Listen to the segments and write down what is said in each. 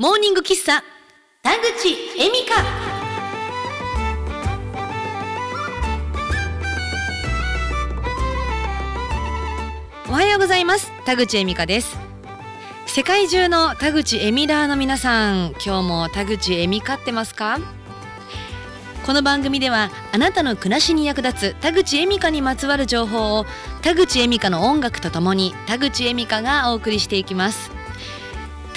モーニング喫茶田口恵美香。おはようございます田口恵美香です。世界中の田口恵美ラーの皆さん今日も田口恵美香ってますか？この番組ではあなたの暮らしに役立つ田口恵美香にまつわる情報を田口恵美香の音楽とともに田口恵美香がお送りしていきます。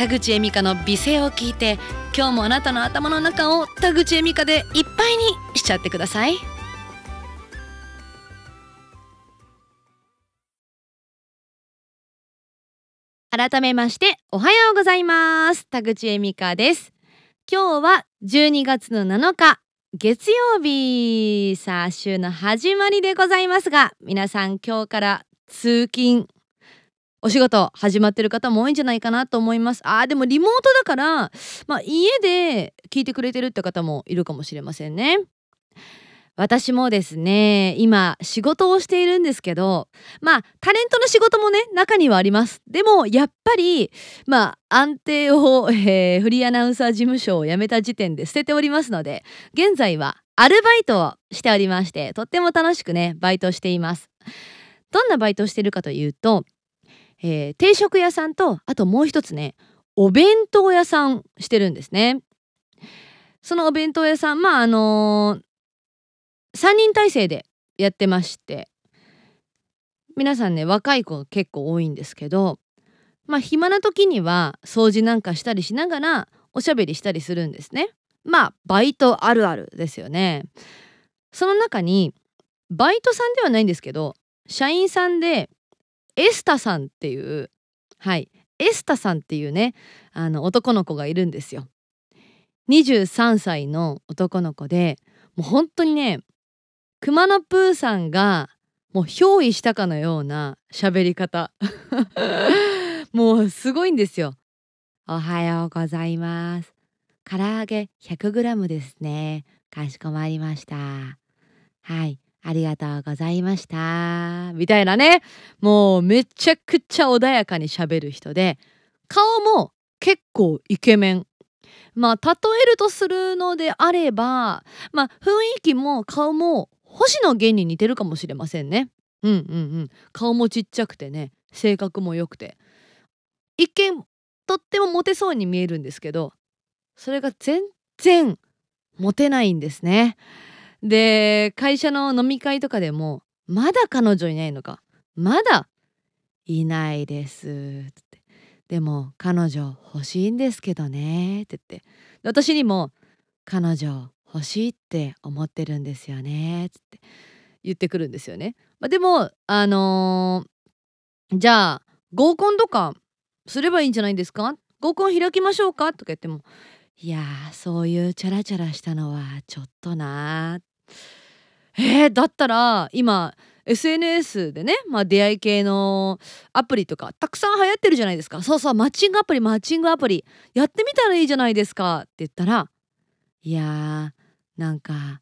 田口恵美香の美声を聞いて今日もあなたの頭の中を田口恵美香でいっぱいにしちゃってください。改めましておはようございます。田口恵美香です。今日は12月の7日月曜日。さあ週の始まりでございますが皆さん今日から通勤お仕事始まってる方も多いんじゃないかなと思います。あーでもリモートだからまあ家で聞いてくれてるって方もいるかもしれませんね。私もですね今仕事をしているんですけどまあタレントの仕事もね中にはあります。でもやっぱりまあ安定を、えー、フリーアナウンサー事務所を辞めた時点で捨てておりますので現在はアルバイトをしておりましてとっても楽しくねバイトしています。どんなバイトをしているかというと、えー、定食屋さんとあともう一つねお弁当屋さんしてるんですね。そのお弁当屋さんまああのー3人体制でやってまして皆さんね若い子結構多いんですけどまあ暇な時には掃除なんかしたりしながらおしゃべりしたりするんですね。まあバイトあるあるですよね。その中にバイトさんではないんですけど社員さんでエスタさんっていうはいエスタさんっていうねあの男の子がいるんですよ。23歳の男の子でもう本当にね熊野プーさんがもう憑依したかのような喋り方。もうすごいんですよ。おはようございます。唐揚げ 100g ですね。かしこまりました。はい。ありがとうございました。みたいなね。もうめちゃくちゃ穏やかに喋る人で顔も結構イケメン。まあ例えるとするのであればまあ雰囲気も顔も星野源に似てるかもしれませんね。うんうんうん。顔もちっちゃくてね。性格も良くて。一見とってもモテそうに見えるんですけどそれが全然モテないんですね。で会社の飲み会とかでもまだ彼女いないのか。まだいないです。って。でも彼女欲しいんですけどね。って。言って私にも彼女欲しいって思ってるんですよね」って。言ってくるんですよね。まあ、でもあのー、じゃあ合コンとかすればいいんじゃないですか？合コン開きましょうか？とか言ってもいやそういうチャラチャラしたのはちょっとなえー、だったら今 SNS でね、まあ、出会い系のアプリとかたくさん流行ってるじゃないですか。そうそうマッチングアプリマッチングアプリやってみたらいいじゃないですか。って言ったらいやーなんか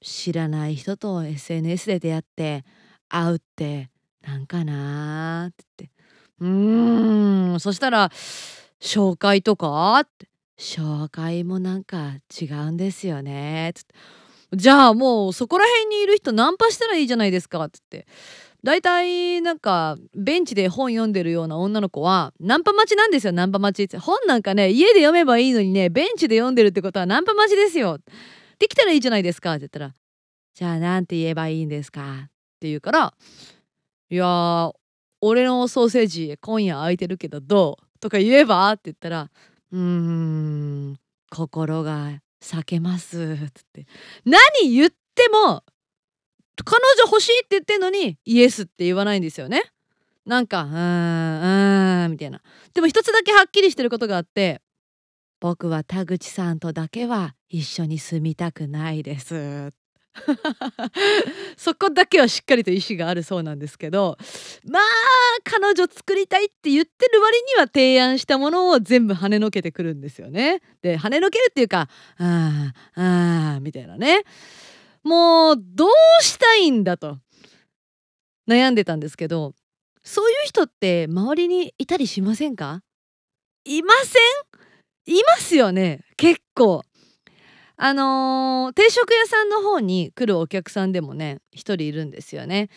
知らない人と SNS で出会って会うってなんかなってってうーん。そしたら紹介とか？って紹介もなんか違うんですよね。ってじゃあもうそこら辺にいる人ナンパしたらいいじゃないですかって言って。大体なんかベンチで本読んでるような女の子はナンパ待ちなんですよナンパ待ちって。本なんかね家で読めばいいのにねベンチで読んでるってことはナンパ待ちですよ。できたらいいじゃないですかって言ったらじゃあなんて言えばいいんですかって言うからいや俺のソーセージ今夜空いてるけどどう？とか言えばって言ったらうーん心が避けますっつって。何言っても彼女欲しいって言ってんのにイエスって言わないんですよね。なんかうーんうーんみたいな。でも一つだけはっきりしてることがあって僕は田口さんとだけは一緒に住みたくないですっ そこだけはしっかりと意思があるそうなんですけどまあ彼女作りたいって言ってる割には提案したものを全部跳ねのけてくるんですよね。で跳ねのけるっていうか「ああああ」みたいなね。もうどうしたいんだと悩んでたんですけどそういう人って周りにいたりしませんか？いません？いますよね結構。あのー定食屋さんの方に来るお客さんでもね一人いるんですよね。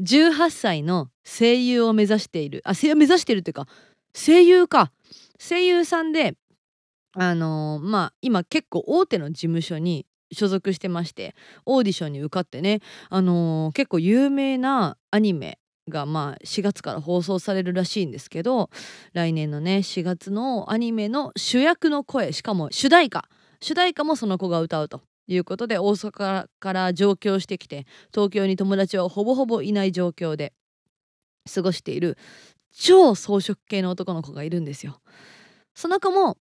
18歳の声優を目指している。あ声優目指しているっていうか声優か。声優さんであのーまあ今結構大手の事務所に所属してましてオーディションに受かってね、あのー結構有名なアニメがまあ4月から放送されるらしいんですけど来年のね4月のアニメの主役の声しかも主題歌主題歌もその子が歌うということで大阪から上京してきて東京に友達はほぼほぼいない状況で過ごしている超草食系の男の子がいるんですよ。その子も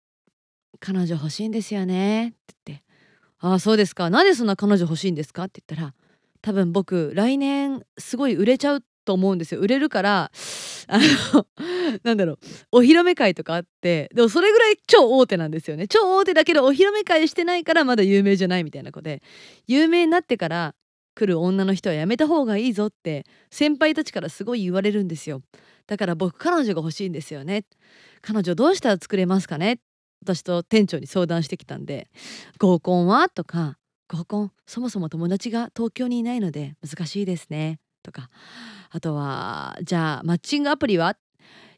彼女欲しいんですよねって言って「ああそうですかなんでそんな彼女欲しいんですか?」って言ったら多分僕来年すごい売れちゃうと思うんですよ。売れるからあのなんだろう。お披露目会とかあってでもそれぐらい超大手なんですよね。超大手だけどお披露目会してないからまだ有名じゃないみたいな子で。有名になってから来る女の人はやめた方がいいぞって先輩たちからすごい言われるんですよ。だから僕彼女が欲しいんですよね。彼女どうしたら作れますかね？私と店長に相談してきたんで合コンは？とか合コンそもそも友達が東京にいないので難しいですね。とか。あとはじゃあマッチングアプリは？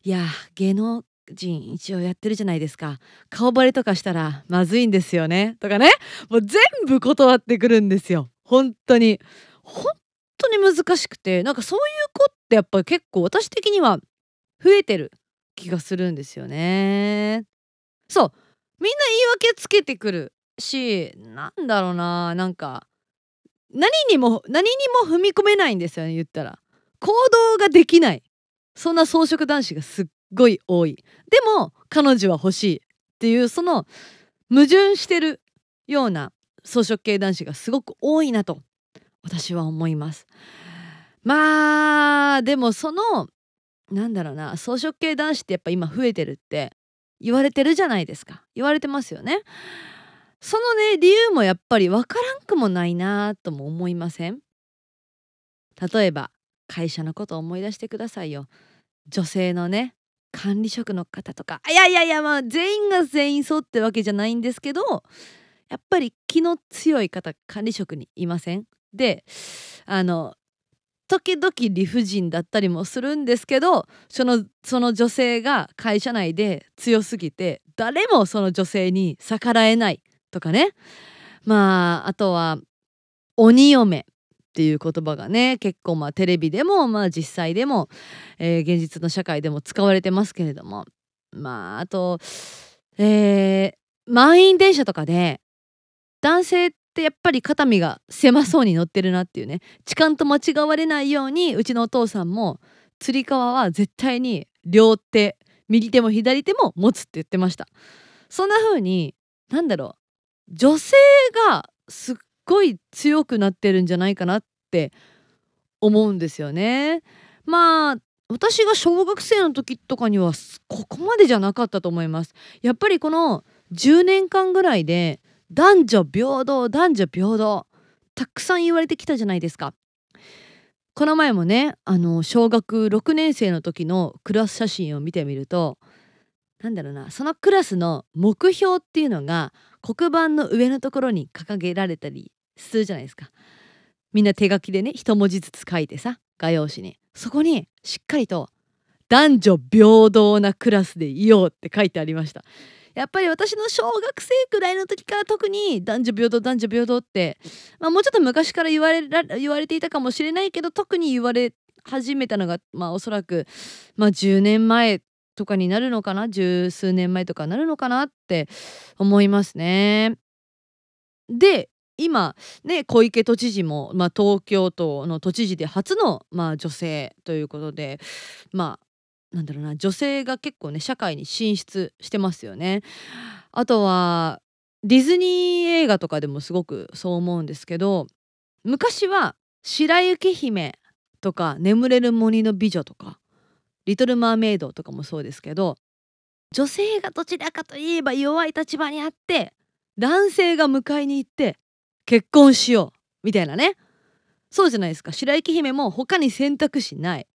いや芸能人一応やってるじゃないですか。顔バレとかしたらまずいんですよね。とかね。もう全部断ってくるんですよ。本当に。本当に難しくて。なんかそういう子ってやっぱり結構私的には増えてる気がするんですよね。そう。みんな言い訳つけてくるしなんだろうな。なんか何にも何にも踏み込めないんですよね言ったら。行動ができない。そんな草食男子がすっごい多い。でも彼女は欲しいっていうその矛盾してるような草食系男子がすごく多いなと私は思います。まあでもそのなんだろうな草食系男子ってやっぱ今増えてるって言われてるじゃないですか。言われてますよね。そのね理由もやっぱり分からんくもないなとも思いません？例えば会社のことを思い出してくださいよ。女性のね管理職の方とか。いやいやいやまあ全員が全員そうってわけじゃないんですけどやっぱり気の強い方管理職にいません？であの時々理不尽だったりもするんですけどそのその女性が会社内で強すぎて誰もその女性に逆らえない。とかね。まああとは鬼嫁っていう言葉がね結構まあテレビでもまあ実際でも、えー現実の社会でも使われてますけれども。まああと、えー満員電車とかで男性ってやっぱり肩身が狭そうに乗ってるなっていうね。痴漢と間違われないようにうちのお父さんもつり革は絶対に両手右手も左手も持つって言ってました。そんな風になんだろう。女性がすっごい強くなってるんじゃないかなって思うんですよね。まあ私が小学生の時とかにはここまでじゃなかったと思います。やっぱりこの10年間ぐらいで男女平等男女平等たくさん言われてきたじゃないですか。この前もねあの小学6年生の時のクラス写真を見てみるとなんだろうなそのクラスの目標っていうのが黒板の上のところに掲げられたりするじゃないですか。みんな手書きでね一文字ずつ書いてさ画用紙に。そこにしっかりと男女平等なクラスでいようって書いてありました。やっぱり私の小学生くらいの時から特に男女平等男女平等って、まあ、もうちょっと昔から言われら言われていたかもしれないけど特に言われ始めたのがまあおそらく、まあ、10年前とかになるのかな？十数年前とかなるのかな？って思いますね。で今ね小池都知事も、まあ、東京都の都知事で初の、まあ、女性ということでまあなんだろうな女性が結構ね社会に進出してますよね。あとはディズニー映画とかでもすごくそう思うんですけど昔は「白雪姫」とか「眠れる森の美女」とか「リトル・マーメイド」とかもそうですけど女性がどちらかといえば弱い立場にあって男性が迎えに行って結婚しようみたいなね。そうじゃないですか。白雪姫も他に選択肢ない。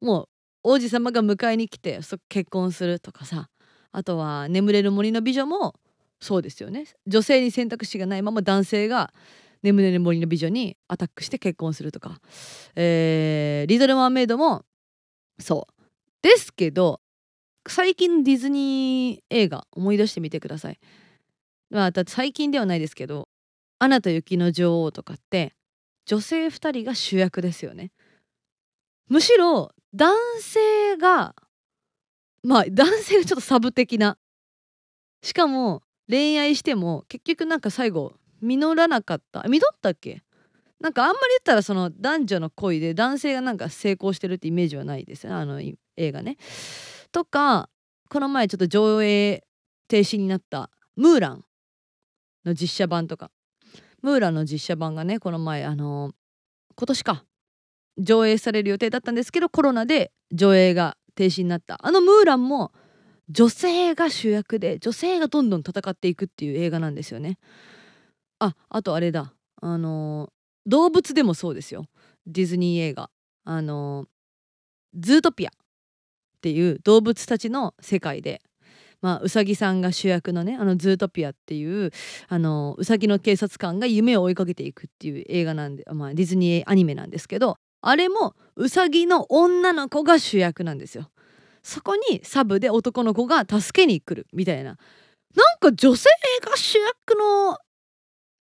もう王子様が迎えに来て結婚するとかさ。あとは「眠れる森の美女」もそうですよね。女性に選択肢がないまま男性が眠れる森の美女にアタックして結婚するとか、えー、リトル・マーメイドもそう。ですけど最近のディズニー映画思い出してみてください。まあ、だって最近ではないですけど「アナと雪の女王」とかって女性2人が主役ですよね。むしろ男性がまあ男性がちょっとサブ的なしかも恋愛しても結局なんか最後実らなかった実ったっけ？なんかあんまり言ったらその男女の恋で男性がなんか成功してるってイメージはないですよねあの映画ね。とかこの前ちょっと上映停止になった「ムーラン」の実写版とか。ムーランの実写版がねこの前あの今年か上映される予定だったんですけどコロナで上映が停止になった。あのムーランも女性が主役で女性がどんどん戦っていくっていう映画なんですよね。ああとあれだ。あの動物でもそうですよ。ディズニー映画。あのズートピア。っていう動物たちの世界でまあ、うさぎさんが主役のねあのズートピアっていうあのうさぎの警察官が夢を追いかけていくっていう映画なんで、まあ、ディズニーアニメなんですけどあれもうさぎの女の子が主役なんですよ。そこにサブで男の子が助けに来るみたいななんか女性が主役の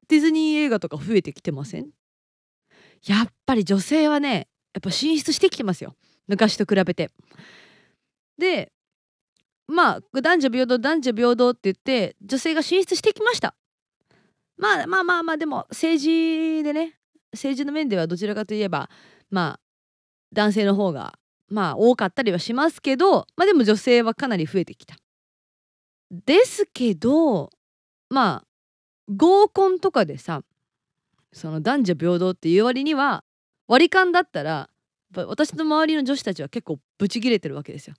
ディズニー映画とか増えてきてません？やっぱり女性はねやっぱ進出してきてますよ昔と比べて。でまあ男女平等男女平等って言って女性が進出してきましたまあまあまあまあでも政治でね政治の面ではどちらかといえばまあ男性の方がまあ多かったりはしますけどまあでも女性はかなり増えてきた。ですけどまあ合コンとかでさその男女平等っていう割には割り勘だったら私の周りの女子たちは結構ブチギレてるわけですよ。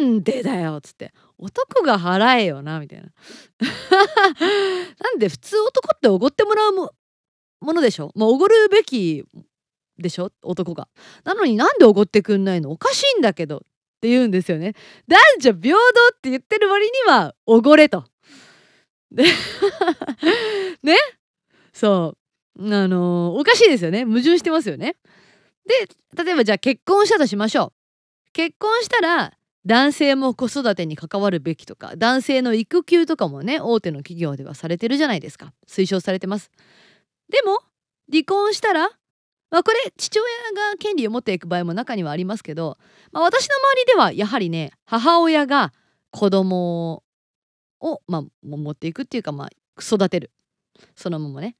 んでだよっつって。男が払えよなみたいな。なんで普通男っておごってもらうものでしょ？もうおごるべきでしょ？男が。なのになんでおごってくんないの？おかしいんだけどって言うんですよね。男女平等って言ってる割にはおごれと。で ね？そう。あのー、おかしいですよね。矛盾してますよね。で例えばじゃあ結婚したとしましょう。結婚したら男性も子育てに関わるべきとか男性の育休とかもね大手の企業ではされてるじゃないですか。推奨されてます。でも離婚したらまあこれ父親が権利を持っていく場合も中にはありますけど、まあ、私の周りではやはりね母親が子供を、まあ、持っていくっていうか、まあ、育てる。そのままね。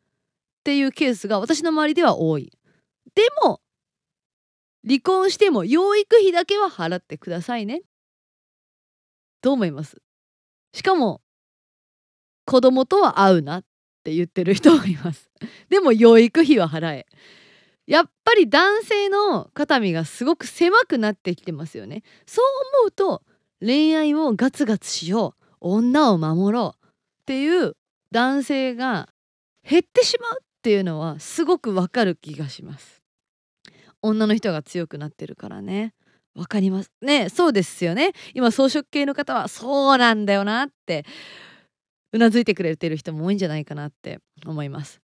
っていうケースが私の周りでは多い。でも離婚しても養育費だけは払ってくださいね。う思います。しかも子供とは会うなって言ってる人もいます。でも養育費は払え。やっぱり男性の肩身がすごく狭くなってきてますよね。そう思うと恋愛をガツガツしよう。女を守ろうっていう男性が減ってしまうっていうのはすごくわかる気がします。女の人が強くなってるからね。わかります。ねそうですよね。今装飾系の方はそうなんだよなってうなずいてくれてる人も多いんじゃないかなって思います。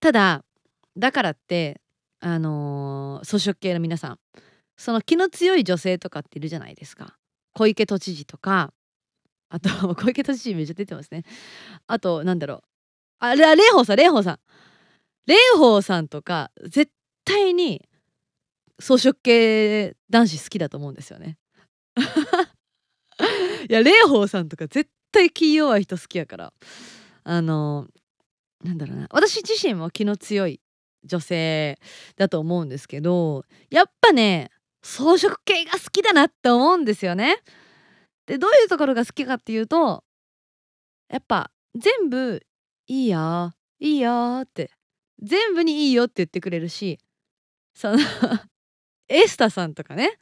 ただだからってあのー、装飾系の皆さんその気の強い女性とかっているじゃないですか。小池都知事とかあと 小池都知事めっちゃ出てますね。あとなんだろう。あれ蓮舫さん蓮舫さん。蓮舫さんとか絶対に装飾系男子好きだと思うんですよね。いや蓮舫さんとか絶対気弱い人好きやから。あのなんだろうな。私自身も気の強い女性だと思うんですけどやっぱね装飾系が好きだなって思うんですよね。でどういうところが好きかっていうとやっぱ全部いいよいいよって。全部にいいよって言ってくれるしそのエスタさんとかね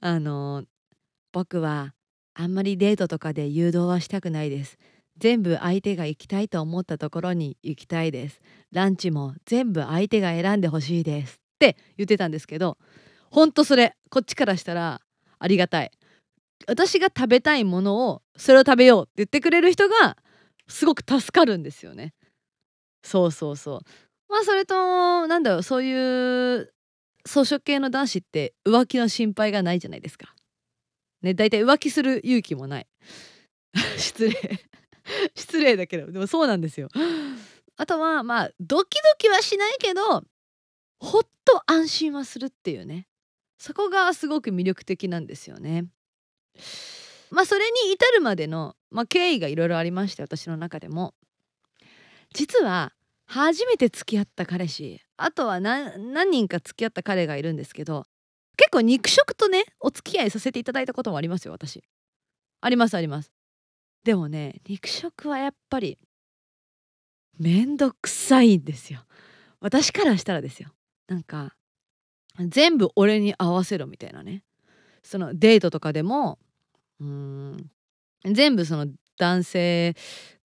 あの僕はあんまりデートとかで誘導はしたくないです全部相手が行きたいと思ったところに行きたいですランチも全部相手が選んでほしいですって言ってたんですけどほんとそれこっちからしたらありがたい私が食べたいものをそれを食べようって言ってくれる人がすごく助かるんですよね。そうそうそう。まあそれとなんだろうそういう草食系の男子って浮気の心配がないじゃないですか。ね大体浮気する勇気もない。失礼 失礼だけどでもそうなんですよ。あとはまあドキドキはしないけどほっと安心はするっていうねそこがすごく魅力的なんですよね。まあそれに至るまでの、まあ、経緯がいろいろありまして私の中でも実は初めて付き合った彼氏。あとは何人か付き合った彼がいるんですけど結構肉食とねお付き合いさせていただいたこともありますよ私。ありますあります。でもね肉食はやっぱりめんどくさいんですよ。私からしたらですよ。なんか全部俺に合わせろみたいなね。そのデートとかでもうん全部その男性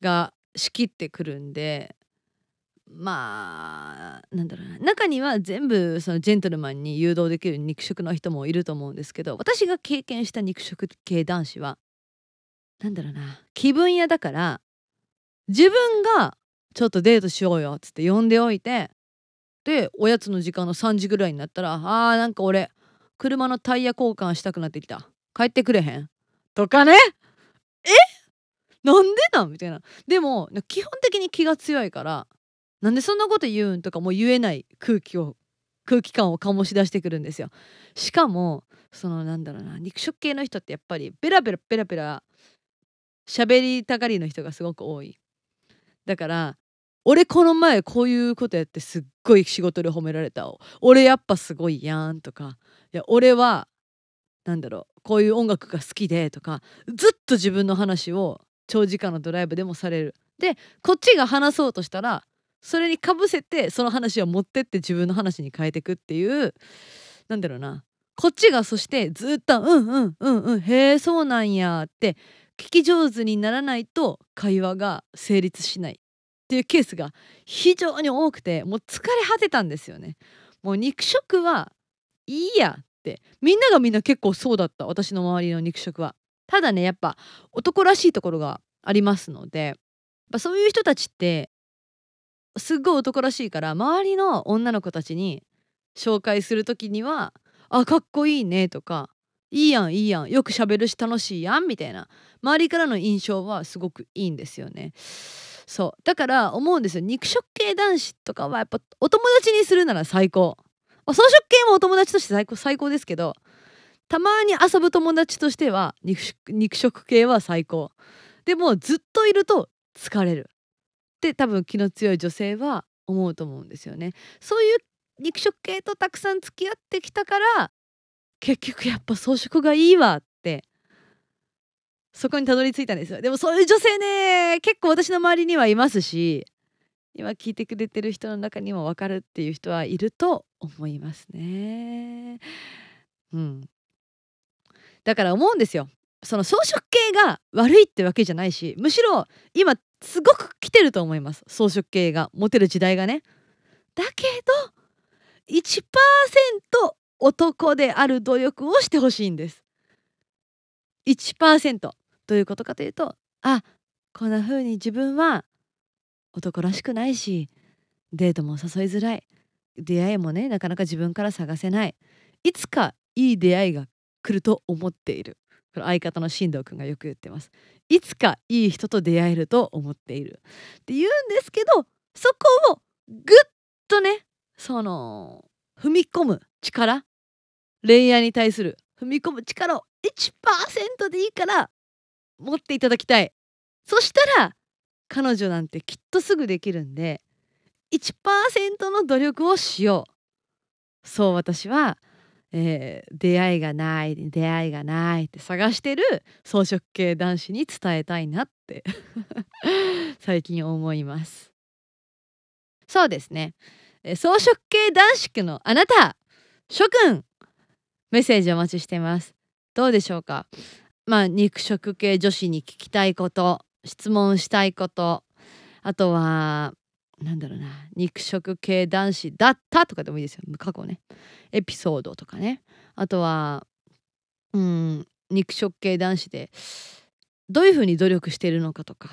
が仕切ってくるんでまあなんだろうな。中には全部そのジェントルマンに誘導できる肉食の人もいると思うんですけど私が経験した肉食系男子はなんだろうな。気分屋だから自分がちょっとデートしようよっつって呼んでおいてでおやつの時間の3時ぐらいになったら「あーなんか俺車のタイヤ交換したくなってきた。帰ってくれへん?」とかね。え？なんでなん？みたいな。でも基本的に気が強いからなんでそんなこと言うんとかもう言えない空気を空気感を醸し出してくるんですよ。しかもそのなんだろうな肉食系の人ってやっぱりベラベラベラベラ喋りたがりの人がすごく多い。だから俺この前こういうことやってすっごい仕事で褒められた俺やっぱすごいやんとか。いや俺はなんだろうこういう音楽が好きでとかずっと自分の話を長時間のドライブでもされる。でこっちが話そうとしたらそれにかぶせてその話を持ってって自分の話に変えていくっていうなんだろうなこっちがそしてずっと「うんうんうんうんへえそうなんや」って聞き上手にならないと会話が成立しないっていうケースが非常に多くてもう疲れ果てたんですよね。もう肉食はいいやってみんながみんな結構そうだった私の周りの肉食は。ただねやっぱ男らしいところがありますのでそういう人たちってすっごい男らしいから周りの女の子たちに紹介する時には「あかっこいいね」とか「いいやんいいやんよくしゃべるし楽しいやん」みたいな周りからの印象はすごくいいんですよね。そう。だから思うんですよ。肉食系男子とかはやっぱお友達にするなら最高。草食系もお友達として最高最高ですけどたまに遊ぶ友達としては肉食肉食系は最高。でもずっといると疲れる。って多分気の強い女性は思うと思うんですよね。そういう肉食系とたくさん付き合ってきたから結局やっぱ草食がいいわってそこにたどり着いたんですよ。でもそういう女性ね結構私の周りにはいますし今聞いてくれてる人の中にも分かるっていう人はいると思いますね。うん。だから思うんですよ。その草食系が悪いってわけじゃないしむしろ今すごく来てると思います草食系がモテる時代がね。だけど1%男である努力をしてほしいんです。1%どういうことかというとあこんな風に自分は男らしくないしデートも誘いづらい。出会いもねなかなか自分から探せない。いつかいい出会いが来ると思っている。これ相方の進藤君がよく言ってます。いつかいい人と出会えると思っている。って言うんですけどそこをぐっとねその踏み込む力恋愛に対する踏み込む力を1%でいいから持っていただきたい。そしたら彼女なんてきっとすぐできるんで1%の努力をしよう。そう私は、えー、出会いがない出会いがないって探してる草食系男子に伝えたいなって 最近思います。そうですね。草食系男子のあなた諸君メッセージお待ちしてます。どうでしょうか？まあ肉食系女子に聞きたいこと質問したいことあとはなんだろうな肉食系男子だったとかでもいいですよ。過去ね。エピソードとかね。あとはうん肉食系男子でどういうふうに努力しているのかとか。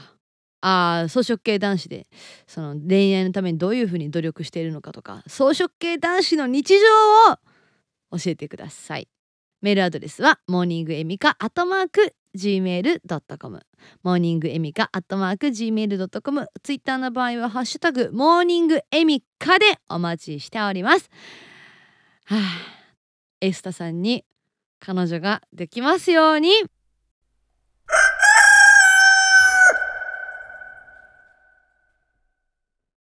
あ草食系男子でその恋愛のためにどういうふうに努力しているのかとか。草食系男子の日常を教えてください。メールアドレスはモーニングエミカアットマーク gmail.com モーニングエミカアットマーク gmail.com ツイッターの場合はハッシュタグモーニングエミカでお待ちしております。はあエスタさんに彼女ができますように。